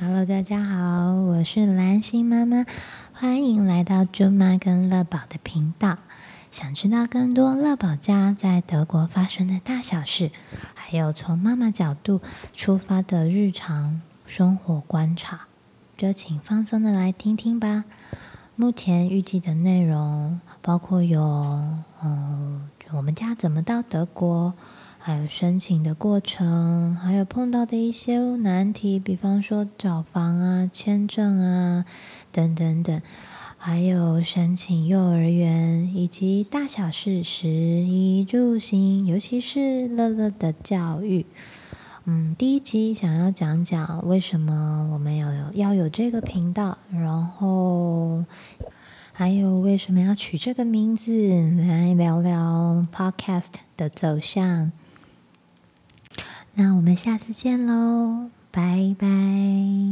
Hello，大家好，我是蓝心妈妈，欢迎来到猪妈跟乐宝的频道。想知道更多乐宝家在德国发生的大小事，还有从妈妈角度出发的日常生活观察，就请放松的来听听吧。目前预计的内容包括有，嗯，我们家怎么到德国。还有申请的过程，还有碰到的一些难题，比方说找房啊、签证啊等等等，还有申请幼儿园以及大小事、食衣住行，尤其是乐乐的教育。嗯，第一集想要讲讲为什么我们有要有这个频道，然后还有为什么要取这个名字，来聊聊 Podcast 的走向。那我们下次见喽，拜拜。